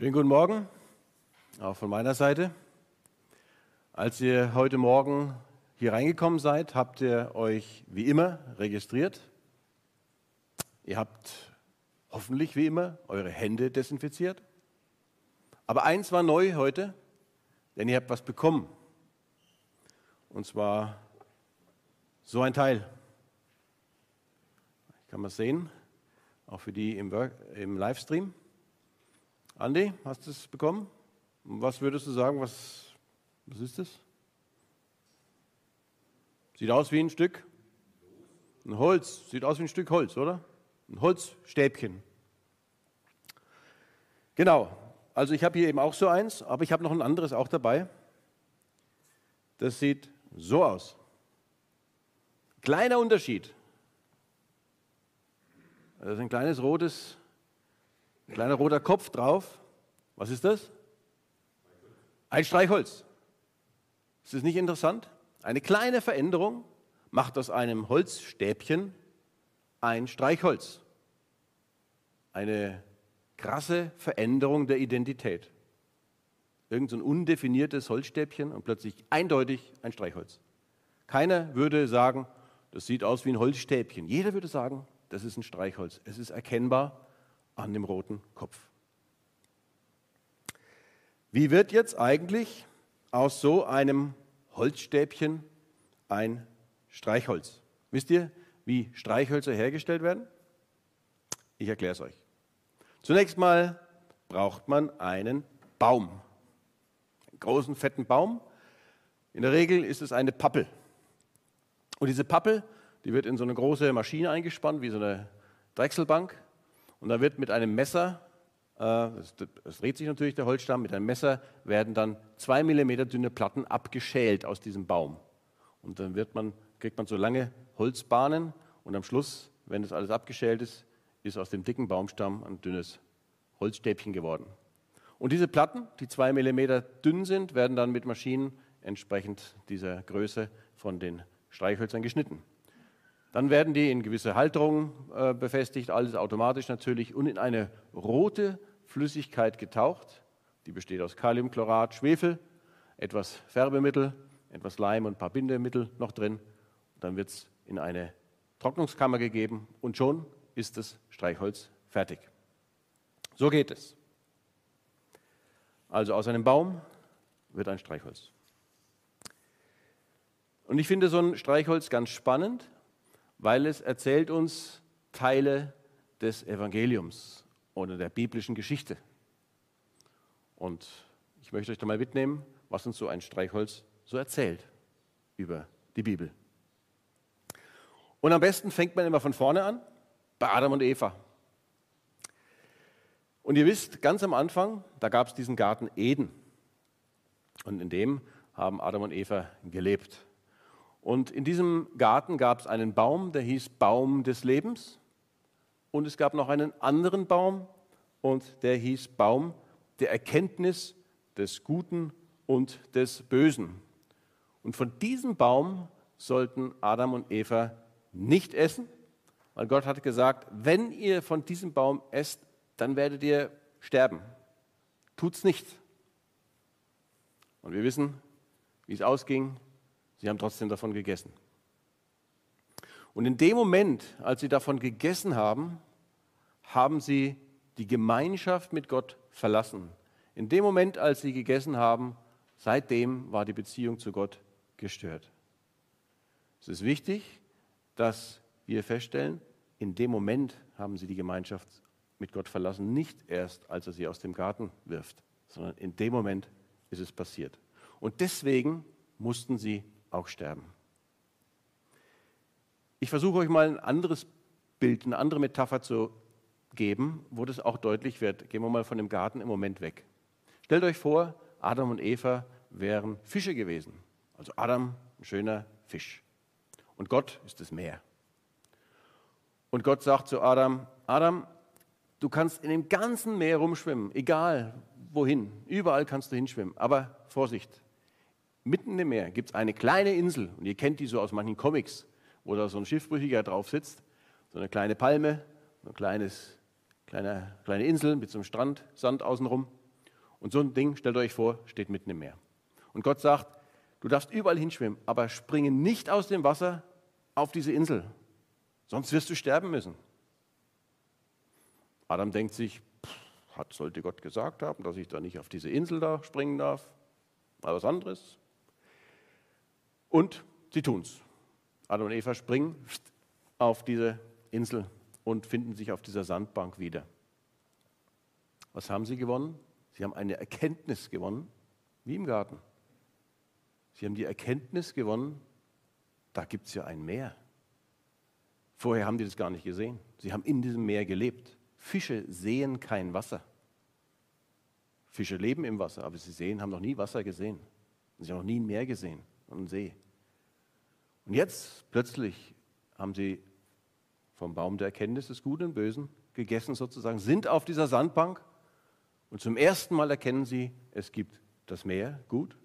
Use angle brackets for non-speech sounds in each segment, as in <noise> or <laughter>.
Schönen guten Morgen, auch von meiner Seite. Als ihr heute Morgen hier reingekommen seid, habt ihr euch wie immer registriert. Ihr habt hoffentlich wie immer eure Hände desinfiziert. Aber eins war neu heute, denn ihr habt was bekommen. Und zwar so ein Teil. Ich kann mal sehen, auch für die im, Work, im Livestream. Andi, hast du es bekommen? Was würdest du sagen, was, was ist das? Sieht aus wie ein Stück ein Holz, sieht aus wie ein Stück Holz, oder? Ein Holzstäbchen. Genau, also ich habe hier eben auch so eins, aber ich habe noch ein anderes auch dabei. Das sieht so aus. Kleiner Unterschied. Das ist ein kleines rotes ein kleiner roter Kopf drauf. Was ist das? Ein Streichholz. Ist das nicht interessant? Eine kleine Veränderung macht aus einem Holzstäbchen ein Streichholz. Eine krasse Veränderung der Identität. Irgend so ein undefiniertes Holzstäbchen und plötzlich eindeutig ein Streichholz. Keiner würde sagen, das sieht aus wie ein Holzstäbchen. Jeder würde sagen, das ist ein Streichholz. Es ist erkennbar, an dem roten Kopf. Wie wird jetzt eigentlich aus so einem Holzstäbchen ein Streichholz? Wisst ihr, wie Streichhölzer hergestellt werden? Ich erkläre es euch. Zunächst mal braucht man einen Baum. Einen großen, fetten Baum. In der Regel ist es eine Pappel. Und diese Pappel, die wird in so eine große Maschine eingespannt, wie so eine Drechselbank. Und da wird mit einem Messer, äh, es dreht sich natürlich der Holzstamm, mit einem Messer werden dann zwei Millimeter dünne Platten abgeschält aus diesem Baum. Und dann man, kriegt man so lange Holzbahnen und am Schluss, wenn das alles abgeschält ist, ist aus dem dicken Baumstamm ein dünnes Holzstäbchen geworden. Und diese Platten, die zwei Millimeter dünn sind, werden dann mit Maschinen entsprechend dieser Größe von den Streichhölzern geschnitten. Dann werden die in gewisse Halterungen äh, befestigt, alles automatisch natürlich, und in eine rote Flüssigkeit getaucht. Die besteht aus Kaliumchlorat, Schwefel, etwas Färbemittel, etwas Leim und ein paar Bindemittel noch drin. Dann wird es in eine Trocknungskammer gegeben und schon ist das Streichholz fertig. So geht es. Also aus einem Baum wird ein Streichholz. Und ich finde so ein Streichholz ganz spannend, weil es erzählt uns Teile des Evangeliums oder der biblischen Geschichte. Und ich möchte euch da mal mitnehmen, was uns so ein Streichholz so erzählt über die Bibel. Und am besten fängt man immer von vorne an, bei Adam und Eva. Und ihr wisst, ganz am Anfang, da gab es diesen Garten Eden. Und in dem haben Adam und Eva gelebt. Und in diesem Garten gab es einen Baum, der hieß Baum des Lebens. Und es gab noch einen anderen Baum und der hieß Baum der Erkenntnis des Guten und des Bösen. Und von diesem Baum sollten Adam und Eva nicht essen, weil Gott hat gesagt, wenn ihr von diesem Baum esst, dann werdet ihr sterben. Tut's nicht. Und wir wissen, wie es ausging. Sie haben trotzdem davon gegessen. Und in dem Moment, als sie davon gegessen haben, haben sie die Gemeinschaft mit Gott verlassen. In dem Moment, als sie gegessen haben, seitdem war die Beziehung zu Gott gestört. Es ist wichtig, dass wir feststellen, in dem Moment haben sie die Gemeinschaft mit Gott verlassen, nicht erst, als er sie aus dem Garten wirft, sondern in dem Moment ist es passiert. Und deswegen mussten sie auch sterben. Ich versuche euch mal ein anderes Bild, eine andere Metapher zu geben, wo das auch deutlich wird. Gehen wir mal von dem Garten im Moment weg. Stellt euch vor, Adam und Eva wären Fische gewesen. Also Adam, ein schöner Fisch. Und Gott ist das Meer. Und Gott sagt zu Adam, Adam, du kannst in dem ganzen Meer rumschwimmen, egal wohin, überall kannst du hinschwimmen. Aber Vorsicht, Mitten im Meer gibt es eine kleine Insel, und ihr kennt die so aus manchen Comics, wo da so ein Schiffbrüchiger drauf sitzt, so eine kleine Palme, so eine kleines, kleine, kleine Insel mit so einem Strand, Sand außenrum. Und so ein Ding, stellt euch vor, steht mitten im Meer. Und Gott sagt, du darfst überall hinschwimmen, aber springe nicht aus dem Wasser auf diese Insel, sonst wirst du sterben müssen. Adam denkt sich, hat, sollte Gott gesagt haben, dass ich da nicht auf diese Insel da springen darf, mal was anderes. Und sie tun es. Adam und Eva springen auf diese Insel und finden sich auf dieser Sandbank wieder. Was haben sie gewonnen? Sie haben eine Erkenntnis gewonnen, wie im Garten. Sie haben die Erkenntnis gewonnen, da gibt es ja ein Meer. Vorher haben die das gar nicht gesehen. Sie haben in diesem Meer gelebt. Fische sehen kein Wasser. Fische leben im Wasser, aber sie sehen, haben noch nie Wasser gesehen. Sie haben noch nie ein Meer gesehen einen See. Und jetzt plötzlich haben sie vom Baum der Erkenntnis des Guten und Bösen gegessen sozusagen, sind auf dieser Sandbank und zum ersten Mal erkennen sie, es gibt das Meer, gut,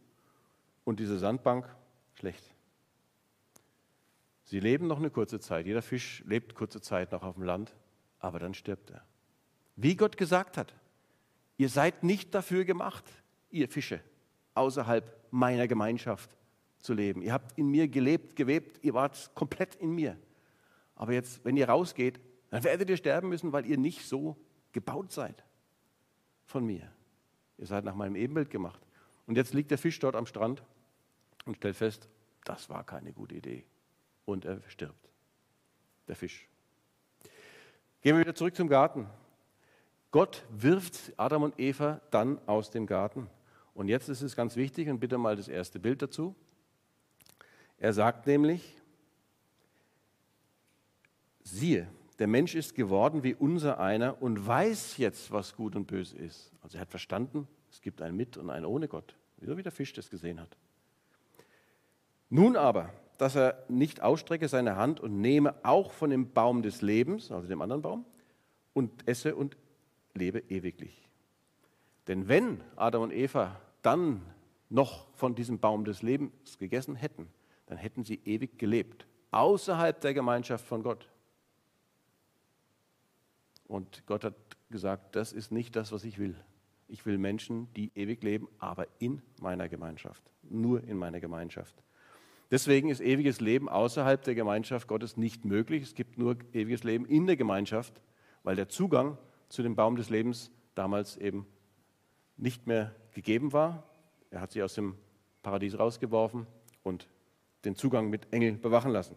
und diese Sandbank, schlecht. Sie leben noch eine kurze Zeit. Jeder Fisch lebt kurze Zeit noch auf dem Land, aber dann stirbt er. Wie Gott gesagt hat, ihr seid nicht dafür gemacht, ihr Fische, außerhalb meiner Gemeinschaft zu leben. Ihr habt in mir gelebt, gewebt, ihr wart komplett in mir. Aber jetzt, wenn ihr rausgeht, dann werdet ihr sterben müssen, weil ihr nicht so gebaut seid von mir. Ihr seid nach meinem Ebenbild gemacht. Und jetzt liegt der Fisch dort am Strand und stellt fest, das war keine gute Idee. Und er stirbt. Der Fisch. Gehen wir wieder zurück zum Garten. Gott wirft Adam und Eva dann aus dem Garten. Und jetzt ist es ganz wichtig, und bitte mal das erste Bild dazu. Er sagt nämlich, siehe, der Mensch ist geworden wie unser einer und weiß jetzt, was gut und böse ist. Also er hat verstanden, es gibt ein mit und ein ohne Gott, so wie der Fisch das gesehen hat. Nun aber, dass er nicht ausstrecke seine Hand und nehme auch von dem Baum des Lebens, also dem anderen Baum, und esse und lebe ewiglich. Denn wenn Adam und Eva dann noch von diesem Baum des Lebens gegessen hätten, dann hätten sie ewig gelebt, außerhalb der Gemeinschaft von Gott. Und Gott hat gesagt, das ist nicht das, was ich will. Ich will Menschen, die ewig leben, aber in meiner Gemeinschaft, nur in meiner Gemeinschaft. Deswegen ist ewiges Leben außerhalb der Gemeinschaft Gottes nicht möglich. Es gibt nur ewiges Leben in der Gemeinschaft, weil der Zugang zu dem Baum des Lebens damals eben nicht mehr gegeben war. Er hat sie aus dem Paradies rausgeworfen und den Zugang mit Engeln bewachen lassen.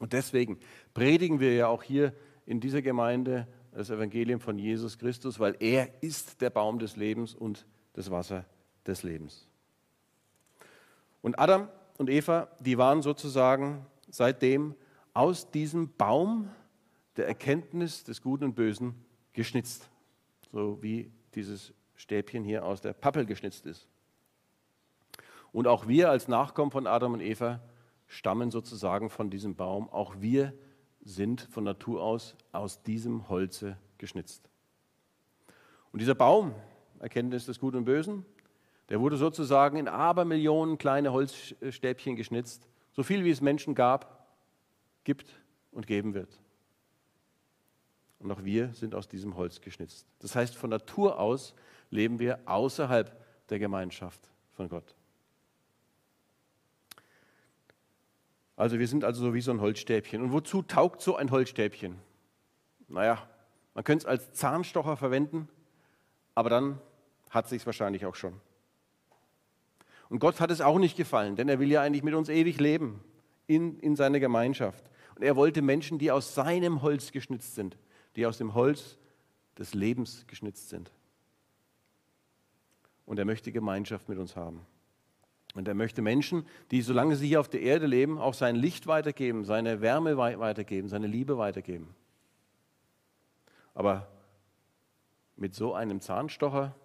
Und deswegen predigen wir ja auch hier in dieser Gemeinde das Evangelium von Jesus Christus, weil er ist der Baum des Lebens und das Wasser des Lebens. Und Adam und Eva, die waren sozusagen seitdem aus diesem Baum der Erkenntnis des Guten und Bösen geschnitzt, so wie dieses Stäbchen hier aus der Pappel geschnitzt ist. Und auch wir als Nachkommen von Adam und Eva stammen sozusagen von diesem Baum. Auch wir sind von Natur aus aus diesem Holze geschnitzt. Und dieser Baum, Erkenntnis des Guten und Bösen, der wurde sozusagen in Abermillionen kleine Holzstäbchen geschnitzt, so viel wie es Menschen gab, gibt und geben wird. Und auch wir sind aus diesem Holz geschnitzt. Das heißt, von Natur aus leben wir außerhalb der Gemeinschaft von Gott. Also wir sind also so wie so ein Holzstäbchen. Und wozu taugt so ein Holzstäbchen? Naja, man könnte es als Zahnstocher verwenden, aber dann hat es sich wahrscheinlich auch schon. Und Gott hat es auch nicht gefallen, denn er will ja eigentlich mit uns ewig leben in, in seiner Gemeinschaft. Und er wollte Menschen, die aus seinem Holz geschnitzt sind, die aus dem Holz des Lebens geschnitzt sind. Und er möchte Gemeinschaft mit uns haben. Und er möchte Menschen, die, solange sie hier auf der Erde leben, auch sein Licht weitergeben, seine Wärme weitergeben, seine Liebe weitergeben. Aber mit so einem Zahnstocher,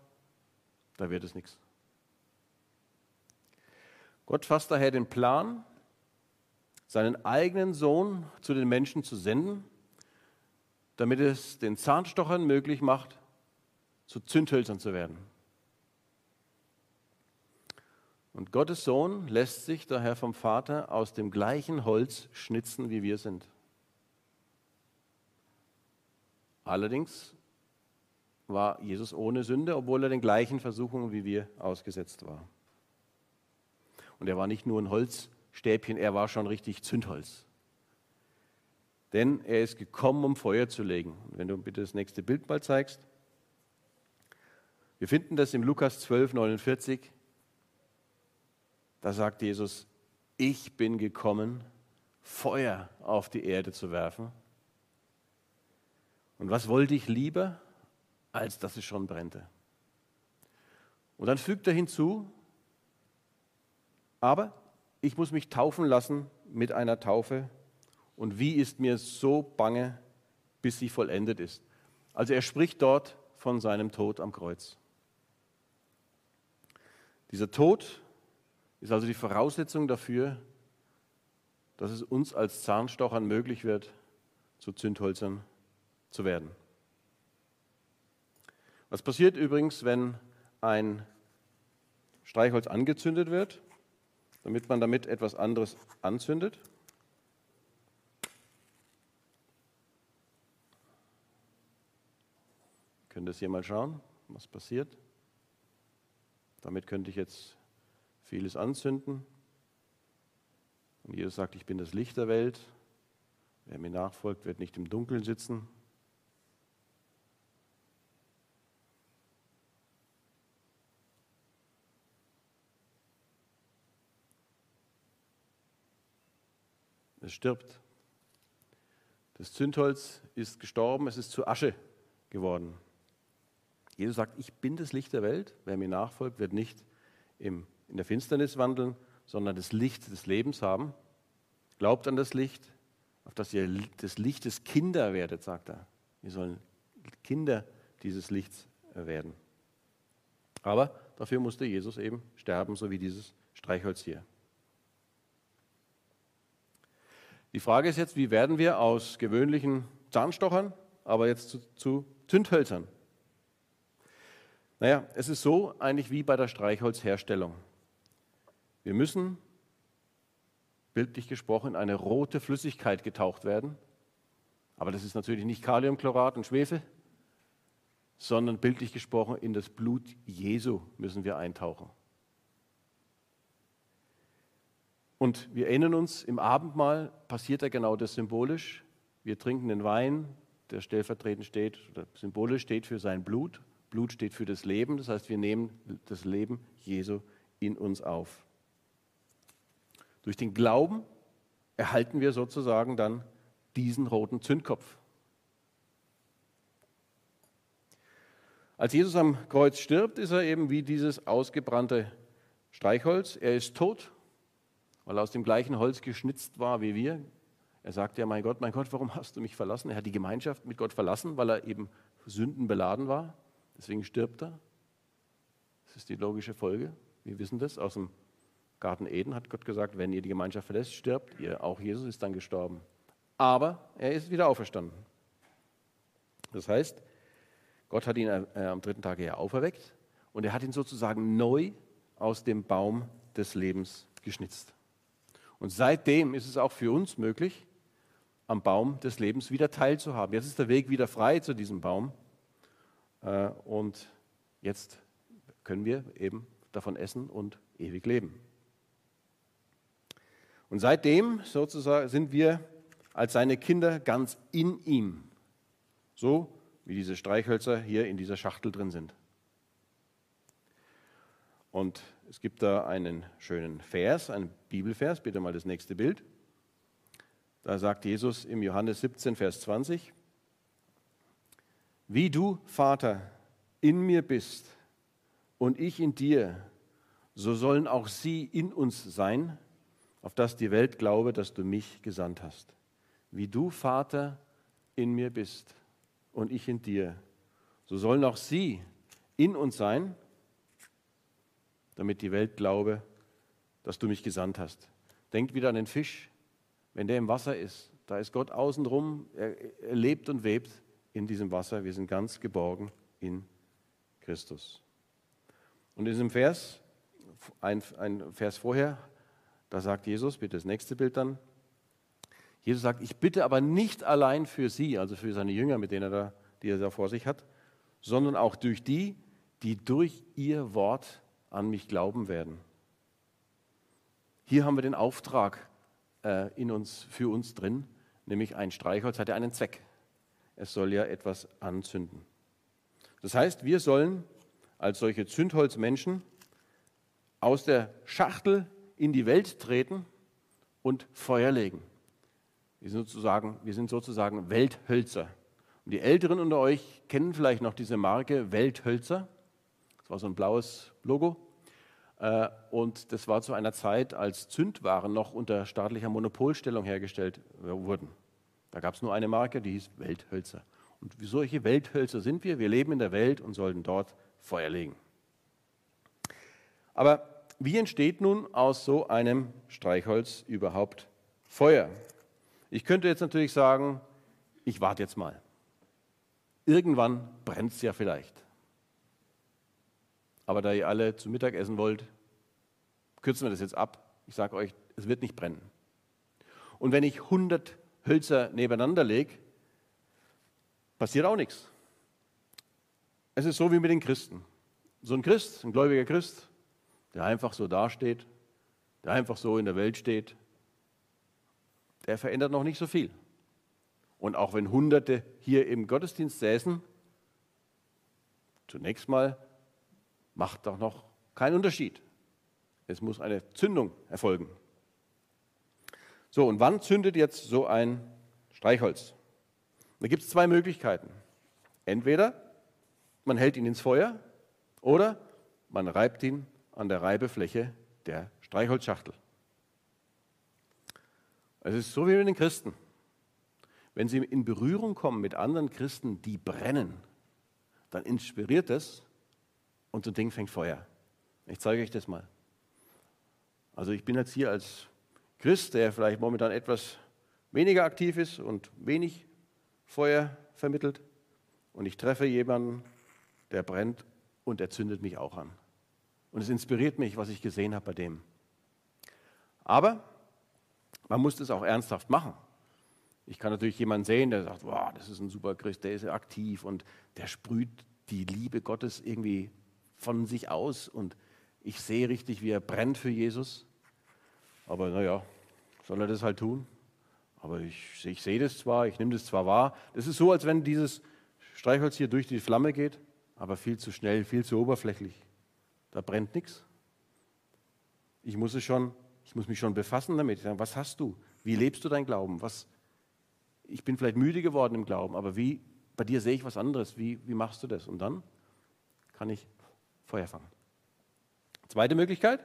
da wird es nichts. Gott fasst daher den Plan, seinen eigenen Sohn zu den Menschen zu senden, damit es den Zahnstochern möglich macht, zu Zündhölzern zu werden. Und Gottes Sohn lässt sich daher vom Vater aus dem gleichen Holz schnitzen, wie wir sind. Allerdings war Jesus ohne Sünde, obwohl er den gleichen Versuchungen wie wir ausgesetzt war. Und er war nicht nur ein Holzstäbchen, er war schon richtig Zündholz. Denn er ist gekommen, um Feuer zu legen. wenn du bitte das nächste Bild mal zeigst. Wir finden das im Lukas 12, 49. Da sagt Jesus, ich bin gekommen, Feuer auf die Erde zu werfen. Und was wollte ich lieber, als dass es schon brennte? Und dann fügt er hinzu, aber ich muss mich taufen lassen mit einer Taufe. Und wie ist mir so bange, bis sie vollendet ist? Also er spricht dort von seinem Tod am Kreuz. Dieser Tod ist also die Voraussetzung dafür, dass es uns als Zahnstochern möglich wird, zu Zündhölzern zu werden. Was passiert übrigens, wenn ein Streichholz angezündet wird, damit man damit etwas anderes anzündet? Könnt ihr das hier mal schauen, was passiert? Damit könnte ich jetzt vieles anzünden. Und Jesus sagt, ich bin das Licht der Welt. Wer mir nachfolgt, wird nicht im Dunkeln sitzen. Es stirbt. Das Zündholz ist gestorben, es ist zu Asche geworden. Jesus sagt, ich bin das Licht der Welt. Wer mir nachfolgt, wird nicht im, in der Finsternis wandeln, sondern das Licht des Lebens haben. Glaubt an das Licht, auf das ihr des Lichtes Kinder werdet, sagt er. Wir sollen Kinder dieses Lichts werden. Aber dafür musste Jesus eben sterben, so wie dieses Streichholz hier. Die Frage ist jetzt, wie werden wir aus gewöhnlichen Zahnstochern, aber jetzt zu, zu Zündhölzern? Naja, es ist so eigentlich wie bei der Streichholzherstellung. Wir müssen, bildlich gesprochen, in eine rote Flüssigkeit getaucht werden. Aber das ist natürlich nicht Kaliumchlorat und Schwefel, sondern bildlich gesprochen in das Blut Jesu müssen wir eintauchen. Und wir erinnern uns, im Abendmahl passiert ja genau das symbolisch. Wir trinken den Wein, der stellvertretend steht, oder symbolisch steht für sein Blut. Blut steht für das Leben, das heißt, wir nehmen das Leben Jesu in uns auf. Durch den Glauben erhalten wir sozusagen dann diesen roten Zündkopf. Als Jesus am Kreuz stirbt, ist er eben wie dieses ausgebrannte Streichholz. Er ist tot, weil er aus dem gleichen Holz geschnitzt war wie wir. Er sagt ja, mein Gott, mein Gott, warum hast du mich verlassen? Er hat die Gemeinschaft mit Gott verlassen, weil er eben Sünden beladen war. Deswegen stirbt er. Das ist die logische Folge. Wir wissen das aus dem Garten Eden hat Gott gesagt, wenn ihr die Gemeinschaft verlässt, stirbt ihr. Auch Jesus ist dann gestorben. Aber er ist wieder auferstanden. Das heißt, Gott hat ihn äh, am dritten Tag ja auferweckt und er hat ihn sozusagen neu aus dem Baum des Lebens geschnitzt. Und seitdem ist es auch für uns möglich, am Baum des Lebens wieder teilzuhaben. Jetzt ist der Weg wieder frei zu diesem Baum. Äh, und jetzt können wir eben davon essen und ewig leben. Und seitdem sozusagen sind wir als seine Kinder ganz in ihm. So wie diese Streichhölzer hier in dieser Schachtel drin sind. Und es gibt da einen schönen Vers, einen Bibelvers, bitte mal das nächste Bild. Da sagt Jesus im Johannes 17, Vers 20, wie du, Vater, in mir bist und ich in dir, so sollen auch sie in uns sein, auf dass die Welt glaube, dass du mich gesandt hast. Wie du, Vater, in mir bist und ich in dir, so sollen auch sie in uns sein, damit die Welt glaube, dass du mich gesandt hast. Denkt wieder an den Fisch, wenn der im Wasser ist, da ist Gott außenrum, er, lebt und webt in diesem Wasser, wir sind ganz geborgen in Christus. Und in diesem Vers, ein, ein Vers vorher, da sagt Jesus, bitte das nächste Bild dann. Jesus sagt, ich bitte aber nicht allein für sie, also für seine Jünger, mit denen er da, die er da vor sich hat, sondern auch durch die, die durch ihr Wort an mich glauben werden. Hier haben wir den Auftrag äh, in uns, für uns drin, nämlich ein Streichholz hat ja einen Zweck. Es soll ja etwas anzünden. Das heißt, wir sollen als solche Zündholzmenschen aus der Schachtel in die Welt treten und Feuer legen. Wir sind sozusagen, wir sind sozusagen Welthölzer. Und die Älteren unter euch kennen vielleicht noch diese Marke Welthölzer. Das war so ein blaues Logo. Äh, und das war zu einer Zeit, als Zündwaren noch unter staatlicher Monopolstellung hergestellt wurden. Da gab es nur eine Marke, die hieß Welthölzer. Und wie solche Welthölzer sind wir. Wir leben in der Welt und sollten dort Feuer legen. Aber wie entsteht nun aus so einem Streichholz überhaupt Feuer? Ich könnte jetzt natürlich sagen, ich warte jetzt mal. Irgendwann brennt es ja vielleicht. Aber da ihr alle zu Mittag essen wollt, kürzen wir das jetzt ab. Ich sage euch, es wird nicht brennen. Und wenn ich 100 Hölzer nebeneinander lege, passiert auch nichts. Es ist so wie mit den Christen. So ein Christ, ein gläubiger Christ, der einfach so dasteht, der einfach so in der Welt steht, der verändert noch nicht so viel. Und auch wenn Hunderte hier im Gottesdienst säßen, zunächst mal macht doch noch keinen Unterschied. Es muss eine Zündung erfolgen. So, und wann zündet jetzt so ein Streichholz? Da gibt es zwei Möglichkeiten. Entweder man hält ihn ins Feuer oder man reibt ihn an der Reibefläche der Streichholzschachtel. Es ist so wie mit den Christen. Wenn sie in Berührung kommen mit anderen Christen, die brennen, dann inspiriert es und so ein Ding fängt Feuer. Ich zeige euch das mal. Also ich bin jetzt hier als Christ, der vielleicht momentan etwas weniger aktiv ist und wenig Feuer vermittelt. Und ich treffe jemanden, der brennt und er zündet mich auch an. Und es inspiriert mich, was ich gesehen habe bei dem. Aber man muss das auch ernsthaft machen. Ich kann natürlich jemanden sehen, der sagt, wow, das ist ein super Christ, der ist aktiv und der sprüht die Liebe Gottes irgendwie von sich aus und ich sehe richtig, wie er brennt für Jesus. Aber naja, soll er das halt tun? Aber ich, ich sehe das zwar, ich nehme das zwar wahr. Das ist so, als wenn dieses Streichholz hier durch die Flamme geht, aber viel zu schnell, viel zu oberflächlich. Da brennt nichts. Ich muss, es schon, ich muss mich schon befassen damit. Was hast du? Wie lebst du dein Glauben? Was, ich bin vielleicht müde geworden im Glauben, aber wie, bei dir sehe ich was anderes. Wie, wie machst du das? Und dann kann ich Feuer fangen. Zweite Möglichkeit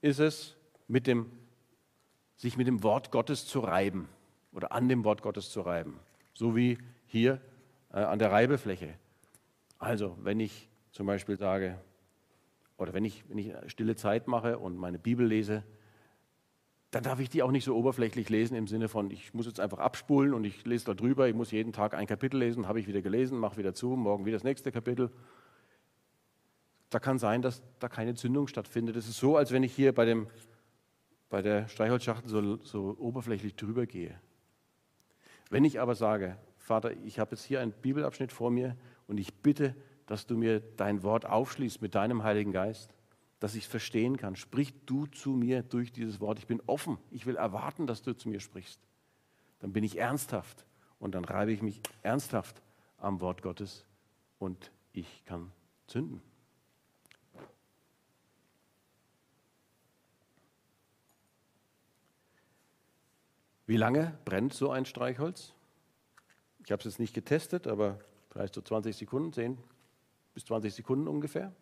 ist es, mit dem, sich mit dem Wort Gottes zu reiben oder an dem Wort Gottes zu reiben. So wie hier äh, an der Reibefläche. Also, wenn ich zum Beispiel sage, oder wenn ich, wenn ich stille Zeit mache und meine Bibel lese, dann darf ich die auch nicht so oberflächlich lesen im Sinne von, ich muss jetzt einfach abspulen und ich lese da drüber, ich muss jeden Tag ein Kapitel lesen, habe ich wieder gelesen, mache wieder zu, morgen wieder das nächste Kapitel. Da kann sein, dass da keine Zündung stattfindet. Es ist so, als wenn ich hier bei, dem, bei der Streichholzschachtel so, so oberflächlich drüber gehe. Wenn ich aber sage, Vater, ich habe jetzt hier einen Bibelabschnitt vor mir und ich bitte, dass du mir dein Wort aufschließt mit deinem Heiligen Geist, dass ich es verstehen kann. Sprich du zu mir durch dieses Wort. Ich bin offen. Ich will erwarten, dass du zu mir sprichst. Dann bin ich ernsthaft und dann reibe ich mich ernsthaft am Wort Gottes und ich kann zünden. Wie lange brennt so ein Streichholz? Ich habe es jetzt nicht getestet, aber vielleicht so 20 Sekunden, 10 bis 20 Sekunden ungefähr.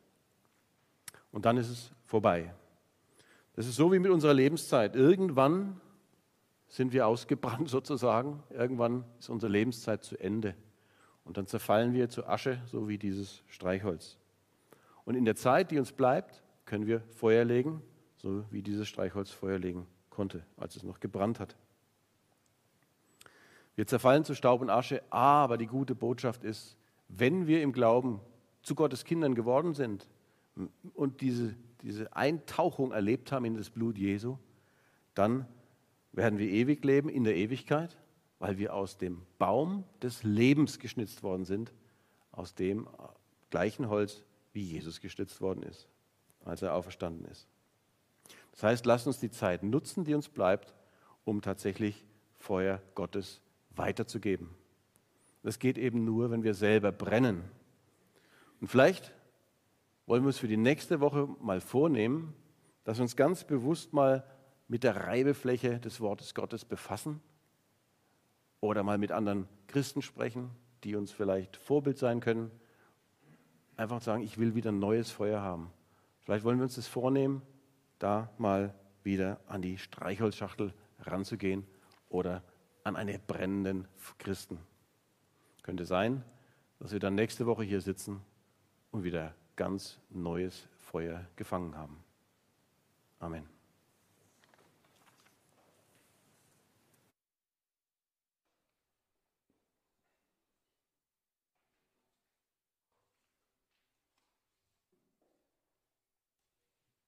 Und dann ist es vorbei. Das ist so wie mit unserer Lebenszeit. Irgendwann sind wir ausgebrannt <laughs> sozusagen. Irgendwann ist unsere Lebenszeit zu Ende. Und dann zerfallen wir zu Asche, so wie dieses Streichholz. Und in der Zeit, die uns bleibt, können wir Feuer legen, so wie dieses Streichholz Feuer legen konnte, als es noch gebrannt hat. Wir zerfallen zu Staub und Asche, aber die gute Botschaft ist, wenn wir im Glauben zu Gottes Kindern geworden sind und diese, diese Eintauchung erlebt haben in das Blut Jesu, dann werden wir ewig leben in der Ewigkeit, weil wir aus dem Baum des Lebens geschnitzt worden sind aus dem gleichen Holz, wie Jesus gestützt worden ist, als er auferstanden ist. Das heißt, lasst uns die Zeit nutzen, die uns bleibt, um tatsächlich Feuer Gottes weiterzugeben. Das geht eben nur, wenn wir selber brennen. Und vielleicht wollen wir uns für die nächste Woche mal vornehmen, dass wir uns ganz bewusst mal mit der Reibefläche des Wortes Gottes befassen oder mal mit anderen Christen sprechen, die uns vielleicht Vorbild sein können. Einfach sagen, ich will wieder ein neues Feuer haben. Vielleicht wollen wir uns das vornehmen, da mal wieder an die Streichholzschachtel ranzugehen oder an einen brennenden Christen. Könnte sein, dass wir dann nächste Woche hier sitzen und wieder ganz neues Feuer gefangen haben. Amen.